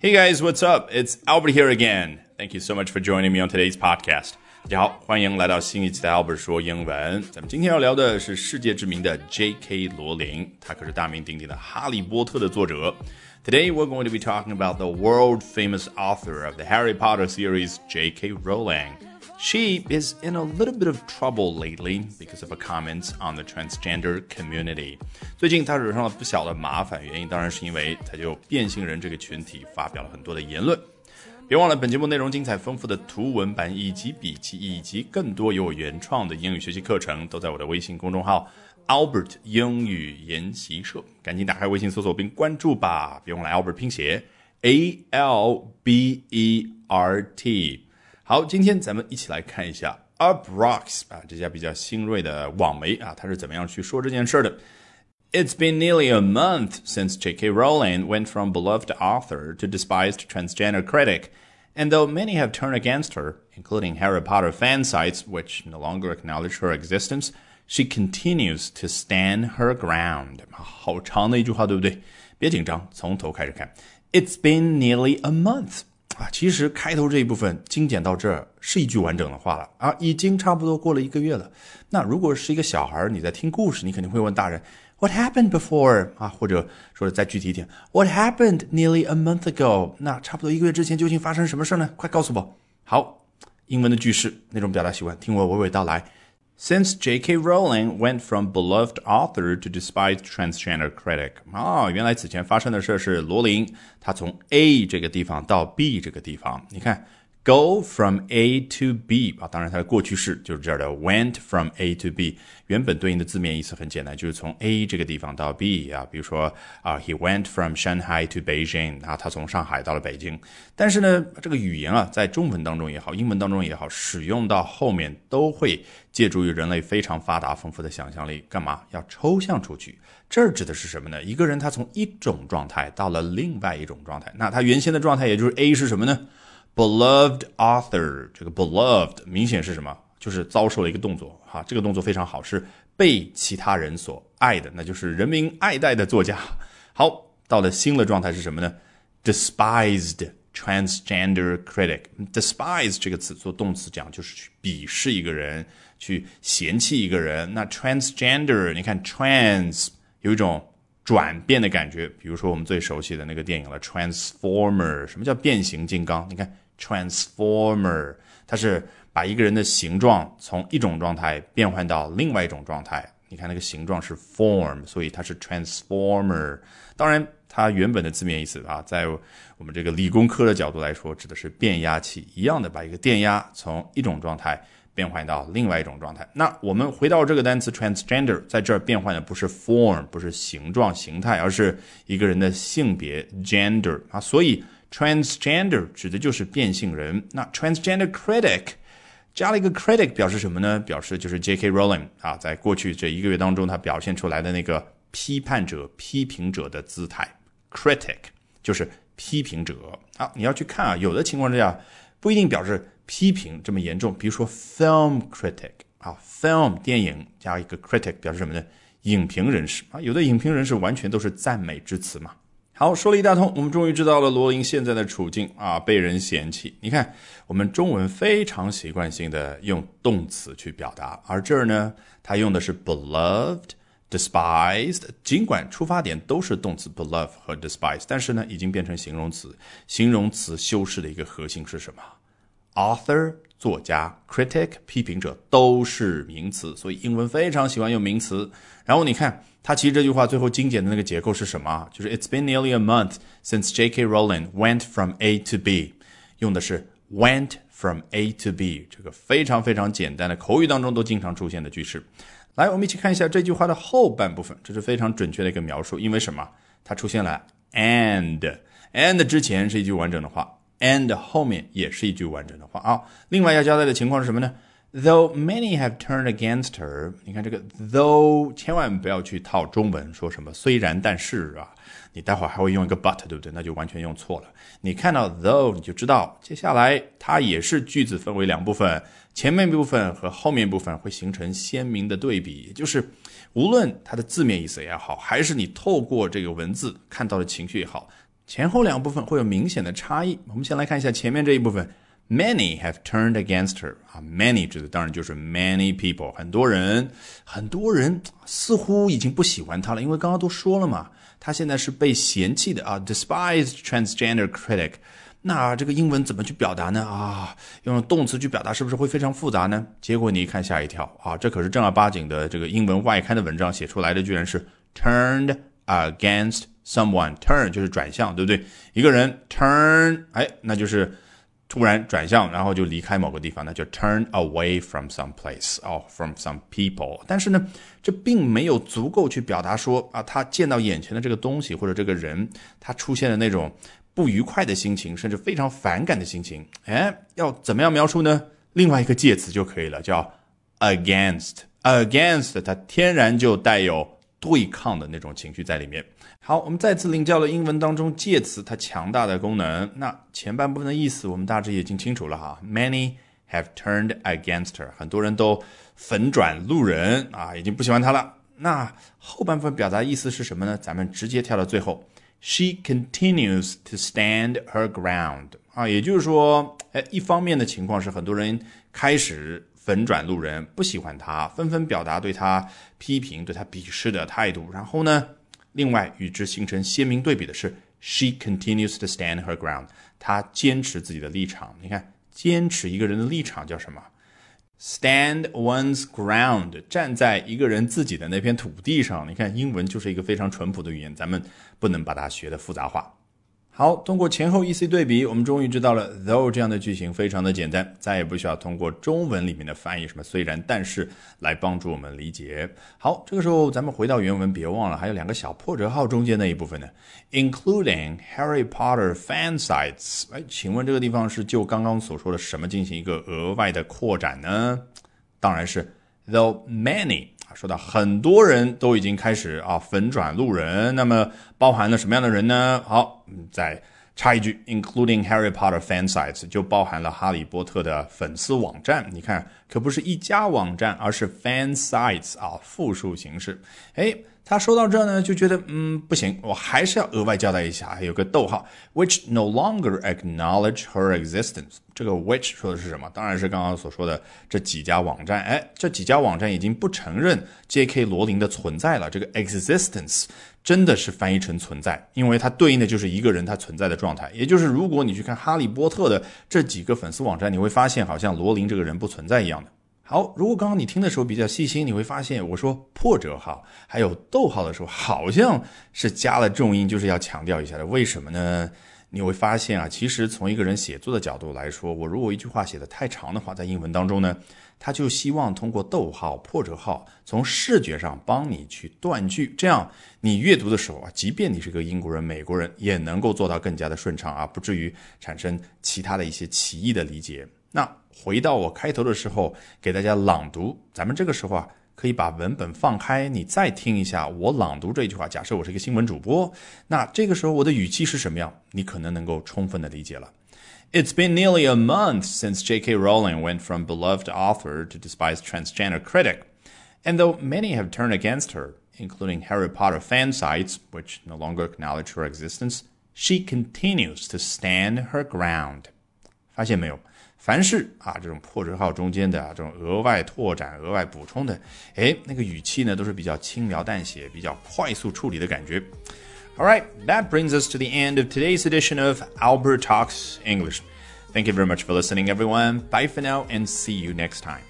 Hey guys, what's up? It's Albert here again. Thank you so much for joining me on today's podcast. 大家好，欢迎来到新一期的 Albert 说英文。咱们今天要聊的是世界知名的 J.K. 罗琳，他可是大名鼎鼎的《哈利波特》的作者。Today we're going to be talking about the world famous author of the Harry Potter series, J.K. Rowling. She is in a little bit of trouble lately because of her comments on the transgender community. 最近她惹上了不小的麻烦，原因当然是因为她就变性人这个群体发表了很多的言论。别忘了，本节目内容精彩丰富的图文版以及笔记，以及更多有我原创的英语学习课程，都在我的微信公众号 Albert 英语研习社。赶紧打开微信搜索并关注吧！别忘了 Albert 拼写 A L B E R T。好，今天咱们一起来看一下 Up Rocks 啊，这家比较新锐的网媒啊，它是怎么样去说这件事的。It's been nearly a month since J.K. Rowling went from beloved author to despised transgender critic. And though many have turned against her, including Harry Potter fan sites, which no longer acknowledge her existence, she continues to stand her ground. 好长的一句话，对不对？别紧张，从头开始看。It's been nearly a month 啊，其实开头这一部分精简到这儿是一句完整的话了啊，已经差不多过了一个月了。那如果是一个小孩，你在听故事，你肯定会问大人，What happened before 啊？或者说的再具体一点，What happened nearly a month ago？那差不多一个月之前究竟发生什么事呢？快告诉我。好，英文的句式那种表达习惯，听我娓娓道来。Since J.K. Rowling went from beloved author to despised transgender critic，啊，原来此前发生的事是罗琳，她从 A 这个地方到 B 这个地方，你看。 Go from A to B 啊，当然它的过去式就是这儿的 went from A to B。原本对应的字面意思很简单，就是从 A 这个地方到 B 啊。比如说啊，He went from Shanghai to Beijing 啊，他从上海到了北京。但是呢，这个语言啊，在中文当中也好，英文当中也好，使用到后面都会借助于人类非常发达丰富的想象力，干嘛要抽象出去？这儿指的是什么呢？一个人他从一种状态到了另外一种状态，那他原先的状态也就是 A 是什么呢？Beloved author，这个 beloved 明显是什么？就是遭受了一个动作，哈，这个动作非常好，是被其他人所爱的，那就是人民爱戴的作家。好，到了新的状态是什么呢？Despised transgender critic。Despise 这个词做动词讲就是去鄙视一个人，去嫌弃一个人。那 transgender，你看 trans 有一种。转变的感觉，比如说我们最熟悉的那个电影了，《Transformer》。什么叫变形金刚？你看，《Transformer》它是把一个人的形状从一种状态变换到另外一种状态。你看那个形状是 form，所以它是 Transformer。当然，它原本的字面意思啊，在我们这个理工科的角度来说，指的是变压器一样的，把一个电压从一种状态。变换到另外一种状态。那我们回到这个单词 transgender，在这儿变换的不是 form，不是形状形态，而是一个人的性别 gender 啊。所以 transgender 指的就是变性人。那 transgender critic 加了一个 critic 表示什么呢？表示就是 J.K. Rowling 啊，在过去这一个月当中，他表现出来的那个批判者、批评者的姿态。critic 就是批评者啊。你要去看啊，有的情况之下不一定表示。批评这么严重，比如说 film critic 啊，film 电影加一个 critic 表示什么呢？影评人士啊，有的影评人士完全都是赞美之词嘛。好，说了一大通，我们终于知道了罗琳现在的处境啊，被人嫌弃。你看，我们中文非常习惯性的用动词去表达，而这儿呢，它用的是 beloved、despised，尽管出发点都是动词 beloved 和 despised，但是呢，已经变成形容词。形容词修饰的一个核心是什么？Author 作家，critic 批评者都是名词，所以英文非常喜欢用名词。然后你看，它其实这句话最后精简的那个结构是什么？就是 It's been nearly a month since J.K. Rowling went from A to B，用的是 went from A to B 这个非常非常简单的口语当中都经常出现的句式。来，我们一起看一下这句话的后半部分，这是非常准确的一个描述。因为什么？它出现了 and，and 之前是一句完整的话。And 后面也是一句完整的话啊。另外要交代的情况是什么呢？Though many have turned against her，你看这个 though 千万不要去套中文，说什么虽然但是啊，你待会儿还会用一个 but，对不对？那就完全用错了。你看到 though 你就知道，接下来它也是句子分为两部分，前面部分和后面部分会形成鲜明的对比，也就是无论它的字面意思也好，还是你透过这个文字看到的情绪也好。前后两部分会有明显的差异。我们先来看一下前面这一部分。Many have turned against her 啊，many 指的当然就是 many people，很多人，很多人似乎已经不喜欢她了，因为刚刚都说了嘛，她现在是被嫌弃的啊，despised transgender critic。那这个英文怎么去表达呢？啊，用动词去表达是不是会非常复杂呢？结果你一看吓一跳啊，这可是正儿八经的这个英文外刊的文章写出来的，居然是 turned against someone，turn 就是转向，对不对？一个人 turn，哎，那就是。突然转向，然后就离开某个地方，那就 turn away from some place 哦，from some people。但是呢，这并没有足够去表达说啊，他见到眼前的这个东西或者这个人，他出现的那种不愉快的心情，甚至非常反感的心情。哎，要怎么样描述呢？另外一个介词就可以了，叫 against。against 它天然就带有对抗的那种情绪在里面。好，我们再次领教了英文当中介词它强大的功能。那前半部分的意思我们大致已经清楚了哈。Many have turned against her，很多人都粉转路人啊，已经不喜欢她了。那后半部分表达意思是什么呢？咱们直接跳到最后。She continues to stand her ground 啊，也就是说，哎，一方面的情况是很多人开始粉转路人，不喜欢他，纷纷表达对他批评、对他鄙视的态度。然后呢？另外，与之形成鲜明对比的是，she continues to stand her ground。她坚持自己的立场。你看，坚持一个人的立场叫什么？Stand one's ground，站在一个人自己的那片土地上。你看，英文就是一个非常淳朴的语言，咱们不能把它学的复杂化。好，通过前后 EC 对比，我们终于知道了 though 这样的句型非常的简单，再也不需要通过中文里面的翻译什么虽然但是来帮助我们理解。好，这个时候咱们回到原文，别忘了还有两个小破折号中间那一部分呢，including Harry Potter fan sites。哎，请问这个地方是就刚刚所说的什么进行一个额外的扩展呢？当然是 though many。说到很多人都已经开始啊粉转路人，那么包含了什么样的人呢？好，再插一句，including Harry Potter fan sites，就包含了哈利波特的粉丝网站。你看，可不是一家网站，而是 fan sites 啊，复数形式。哎。他说到这呢，就觉得嗯不行，我还是要额外交代一下，还有个逗号，which no longer acknowledge her existence。这个 which 说的是什么？当然是刚刚所说的这几家网站。哎，这几家网站已经不承认 J.K. 罗琳的存在了。这个 existence 真的是翻译成存在，因为它对应的就是一个人他存在的状态。也就是如果你去看哈利波特的这几个粉丝网站，你会发现好像罗琳这个人不存在一样的。好，如果刚刚你听的时候比较细心，你会发现我说破折号还有逗号的时候，好像是加了重音，就是要强调一下的。为什么呢？你会发现啊，其实从一个人写作的角度来说，我如果一句话写的太长的话，在英文当中呢，他就希望通过逗号、破折号，从视觉上帮你去断句，这样你阅读的时候啊，即便你是个英国人、美国人，也能够做到更加的顺畅啊，不至于产生其他的一些歧义的理解。那回到我开头的时候，给大家朗读。咱们这个时候啊，可以把文本放开，你再听一下我朗读这句话。假设我是一个新闻主播，那这个时候我的语气是什么样？你可能能够充分的理解了。It's been nearly a month since J.K. Rowling went from beloved author to despised transgender critic, and though many have turned against her, including Harry Potter fan sites, which no longer acknowledge her existence, she continues to stand her ground. 发现没有？凡是啊这种破折号中间的啊这种额外拓展、额外补充的，哎，那个语气呢都是比较轻描淡写、比较快速处理的感觉。All right, that brings us to the end of today's edition of Albert Talks English. Thank you very much for listening, everyone. Bye for now, and see you next time.